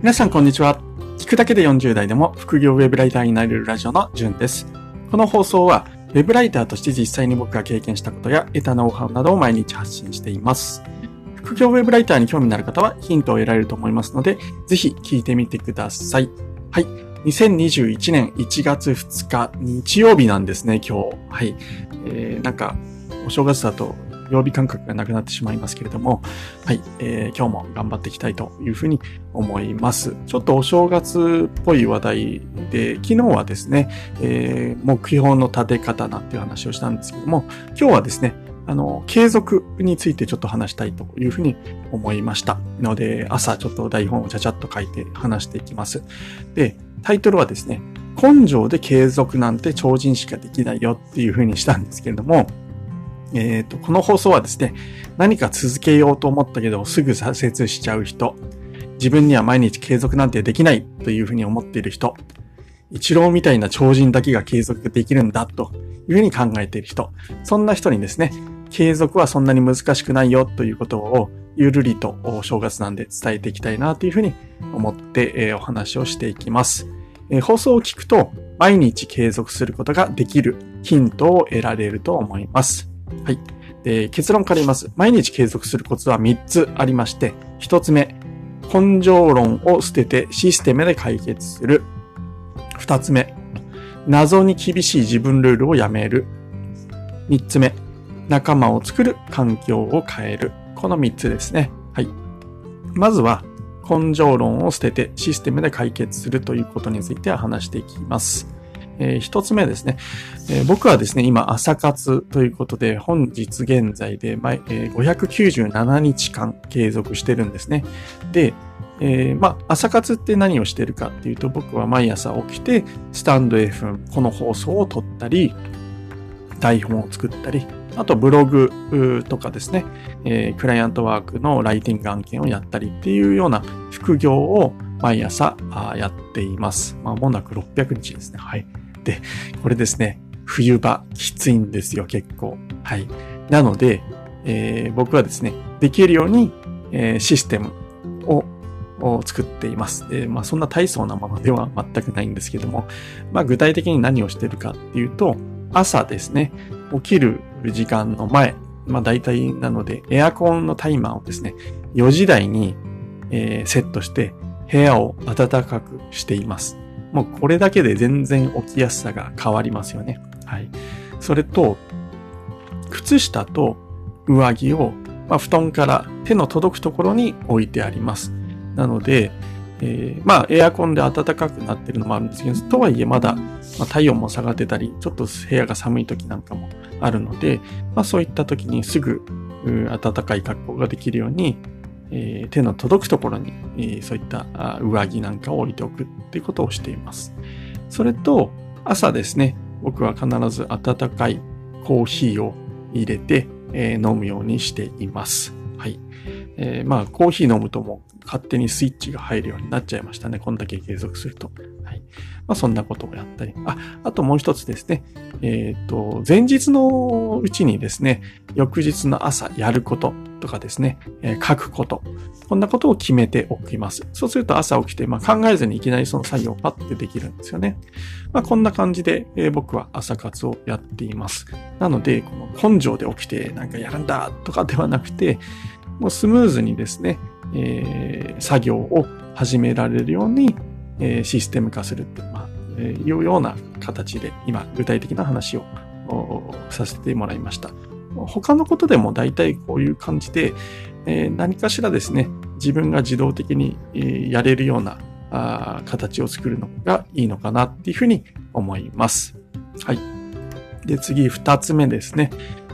皆さんこんにちは。聞くだけで40代でも副業ウェブライターになれるラジオのじゅんです。この放送はウェブライターとして実際に僕が経験したことや得たノウハウなどを毎日発信しています。副業ウェブライターに興味のある方はヒントを得られると思いますので、ぜひ聞いてみてください。はい。2021年1月2日日曜日なんですね、今日。はい。えー、なんか、お正月だと曜日感覚がなくなってしまいますけれども、はい、えー、今日も頑張っていきたいというふうに思います。ちょっとお正月っぽい話題で、昨日はですね、えー、目標の立て方なんていう話をしたんですけども、今日はですね、あの、継続についてちょっと話したいというふうに思いました。ので、朝ちょっと台本をちゃちゃっと書いて話していきます。で、タイトルはですね、根性で継続なんて超人しかできないよっていうふうにしたんですけれども、えっ、ー、と、この放送はですね、何か続けようと思ったけど、すぐ挫折しちゃう人、自分には毎日継続なんてできないというふうに思っている人、一郎みたいな超人だけが継続できるんだというふうに考えている人、そんな人にですね、継続はそんなに難しくないよということをゆるりと正月なんで伝えていきたいなというふうに思って、えお話をしていきます。え放送を聞くと毎日継続することができるヒントを得られると思います。はい。で、結論から言います。毎日継続するコツは3つありまして、1つ目、根性論を捨ててシステムで解決する。2つ目、謎に厳しい自分ルールをやめる。3つ目、仲間を作る環境を変える。この3つですね。はい。まずは、根性論を捨ててシステムで解決するということについては話していきます。えー、一つ目ですね、えー、僕はですね、今朝活ということで、本日現在で、まえー、597日間継続してるんですね。で、えー、まあ、朝活って何をしてるかっていうと、僕は毎朝起きて、スタンド F、この放送を撮ったり、台本を作ったり、あとブログとかですね、えー、クライアントワークのライティング案件をやったりっていうような副業を毎朝やっています。まあ、もなく600日ですね。はい。で、これですね、冬場きついんですよ、結構。はい。なので、えー、僕はですね、できるように、えー、システムを作っています。で、まあそんな大層なものでは全くないんですけども、まあ具体的に何をしてるかっていうと、朝ですね、起きる時間の前、まあ大体なので、エアコンのタイマーをですね、4時台に、えー、セットして部屋を暖かくしています。もうこれだけで全然起きやすさが変わりますよね。はい。それと、靴下と上着を、まあ、布団から手の届くところに置いてあります。なので、えー、まあ、エアコンで暖かくなってるのもあるんですけど、とはいえまだ、まあ、体温も下がってたり、ちょっと部屋が寒い時なんかもあるので、まあ、そういった時にすぐ、暖かい格好ができるように、えー、手の届くところに、えー、そういった上着なんかを置いておくっていうことをしています。それと、朝ですね、僕は必ず温かいコーヒーを入れて、えー、飲むようにしています。はい。えー、まあ、コーヒー飲むとも勝手にスイッチが入るようになっちゃいましたね。こんだけ継続すると。はい。まあ、そんなことをやったり。あ、あともう一つですね。えっ、ー、と、前日のうちにですね、翌日の朝やることとかですね、え、書くこと。こんなことを決めておきます。そうすると朝起きて、まあ、考えずにいきなりその作業をパッてできるんですよね。まあ、こんな感じで、え、僕は朝活をやっています。なので、この根性で起きてなんかやるんだとかではなくて、もうスムーズにですね、えー、作業を始められるように、えー、システム化するって、まあ、えー、いうような形で、今、具体的な話をさせてもらいました。他のことでも大体こういう感じで、え、何かしらですね、自分が自動的に、え、やれるようなあ形を作るのがいいのかなっていうふうに思います。はい。で、次、二つ目ですね。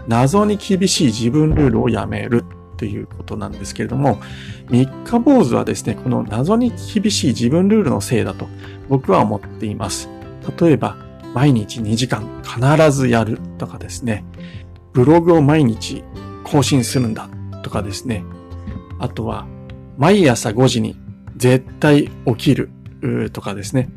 謎に厳しい自分ルールをやめるということなんですけれども、三日坊主はですね、この謎に厳しい自分ルールのせいだと僕は思っています。例えば、毎日2時間必ずやるとかですね、ブログを毎日更新するんだとかですね。あとは、毎朝5時に絶対起きるとかですね。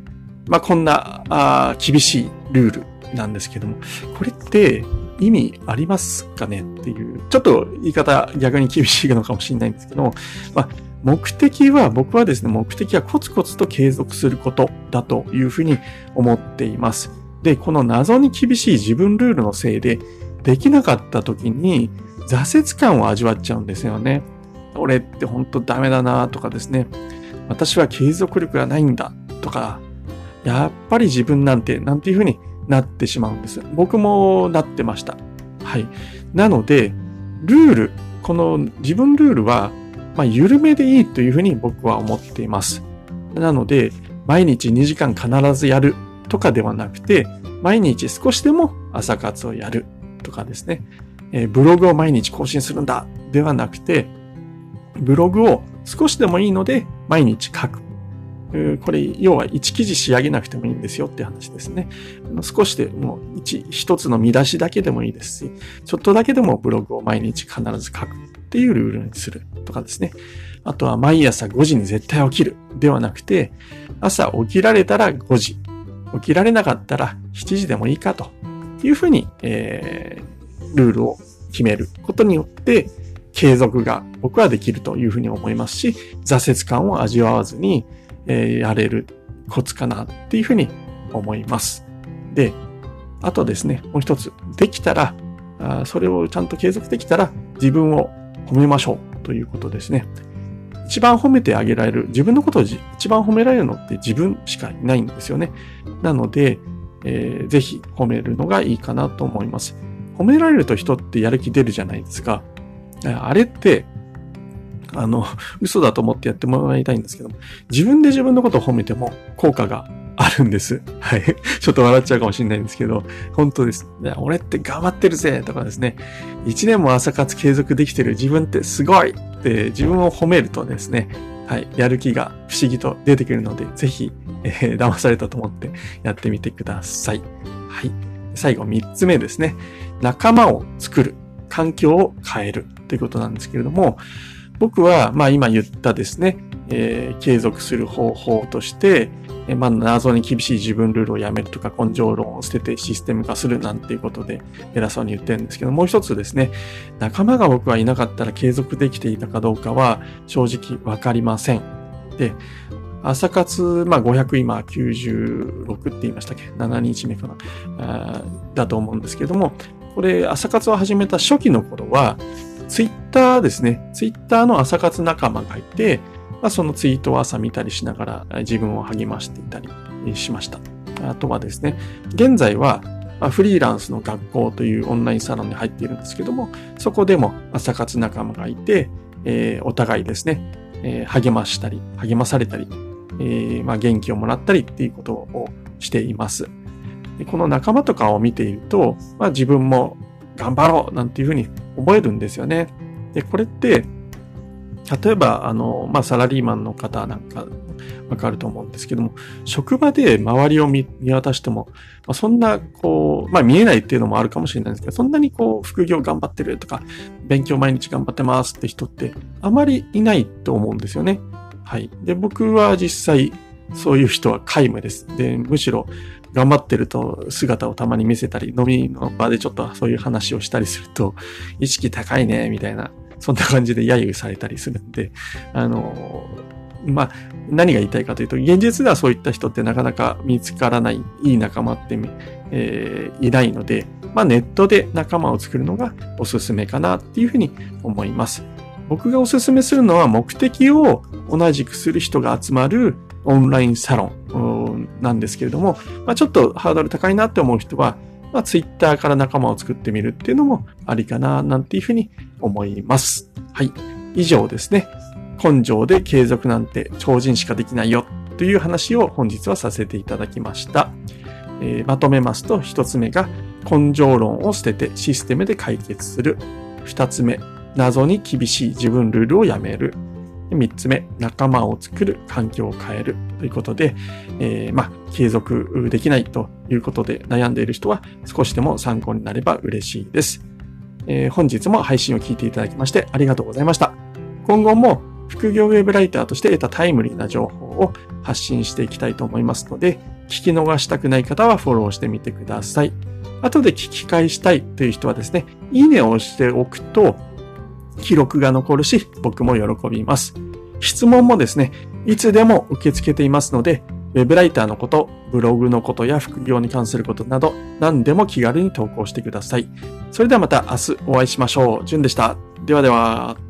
まあ、こんなあ厳しいルールなんですけども、これって意味ありますかね？っていう、ちょっと言い方逆に厳しいのかもしれないんですけども、まあ、目的は、僕はですね、目的はコツコツと継続することだというふうに思っています。で、この謎に厳しい自分ルールのせいで、できなかった時に挫折感を味わっちゃうんですよね。俺って本当ダメだなとかですね。私は継続力がないんだとか、やっぱり自分なんて、なんていうふうになってしまうんです。僕もなってました。はい。なので、ルール、この自分ルールは、まあ、緩めでいいというふうに僕は思っています。なので、毎日2時間必ずやるとかではなくて、毎日少しでも朝活をやるとかですね。えー、ブログを毎日更新するんだではなくて、ブログを少しでもいいので毎日書く。これ、要は1記事仕上げなくてもいいんですよって話ですね。少しでもう一、一つの見出しだけでもいいですし、ちょっとだけでもブログを毎日必ず書くっていうルールにするとかですね。あとは毎朝5時に絶対起きるではなくて、朝起きられたら5時、起きられなかったら7時でもいいかというふうに、えー、ルールを決めることによって、継続が僕はできるというふうに思いますし、挫折感を味わわずに、えー、やれるコツかなっていうふうに思います。で、あとですね、もう一つ、できたら、あそれをちゃんと継続できたら自分を褒めましょうということですね。一番褒めてあげられる、自分のことを一番褒められるのって自分しかいないんですよね。なので、えー、ぜひ褒めるのがいいかなと思います。褒められると人ってやる気出るじゃないですか。あれって、あの、嘘だと思ってやってもらいたいんですけど、自分で自分のことを褒めても効果があるんです。はい。ちょっと笑っちゃうかもしれないんですけど、本当です。俺って頑張ってるぜとかですね、一年も朝活継続できてる自分ってすごいって自分を褒めるとですね、はい、やる気が不思議と出てくるので、ぜひ、えー、騙されたと思ってやってみてください。はい。最後三つ目ですね。仲間を作る。環境を変えるということなんですけれども、僕は、まあ今言ったですね、えー、継続する方法として、えー、まあ謎に厳しい自分ルールをやめるとか根性論を捨ててシステム化するなんていうことで偉そうに言ってるんですけど、もう一つですね、仲間が僕はいなかったら継続できていたかどうかは正直わかりません。で、朝活、まあ500今96って言いましたっけ ?7 日目かなだと思うんですけども、これ、朝活を始めた初期の頃は、ツイッターですね。ツイッターの朝活仲間がいて、まあ、そのツイートを朝見たりしながら自分を励ましていたりしました。あとはですね、現在はフリーランスの学校というオンラインサロンに入っているんですけども、そこでも朝活仲間がいて、えー、お互いですね、えー、励ましたり、励まされたり、えー、まあ、元気をもらったりっていうことをしています。でこの仲間とかを見ていると、まあ、自分も頑張ろうなんていうふうに思えるんですよね。で、これって、例えば、あの、まあ、サラリーマンの方なんかわかると思うんですけども、職場で周りを見渡しても、まあ、そんな、こう、まあ、見えないっていうのもあるかもしれないんですけど、そんなにこう、副業頑張ってるとか、勉強毎日頑張ってますって人ってあまりいないと思うんですよね。はい。で、僕は実際、そういう人は皆無です。で、むしろ、頑張ってると姿をたまに見せたり、飲みの場でちょっとそういう話をしたりすると、意識高いね、みたいな、そんな感じで揶揄されたりするんで、あの、まあ、何が言いたいかというと、現実ではそういった人ってなかなか見つからない、いい仲間って、えー、いないので、まあ、ネットで仲間を作るのがおすすめかなっていうふうに思います。僕がおすすめするのは目的を同じくする人が集まるオンラインサロンなんですけれども、まあ、ちょっとハードル高いなって思う人は、まあ、ツイッターから仲間を作ってみるっていうのもありかな、なんていうふうに思います。はい。以上ですね。根性で継続なんて超人しかできないよという話を本日はさせていただきました。えー、まとめますと、一つ目が根性論を捨ててシステムで解決する。二つ目、謎に厳しい自分ルールをやめる。3つ目、仲間を作る、環境を変えるということで、えー、まあ、継続できないということで悩んでいる人は少しでも参考になれば嬉しいです。えー、本日も配信を聞いていただきましてありがとうございました。今後も副業ウェブライターとして得たタイムリーな情報を発信していきたいと思いますので、聞き逃したくない方はフォローしてみてください。後で聞き返したいという人はですね、いいねを押しておくと記録が残るし、僕も喜びます。質問もですね、いつでも受け付けていますので、ウェブライターのこと、ブログのことや副業に関することなど、何でも気軽に投稿してください。それではまた明日お会いしましょう。じゅんでした。ではでは。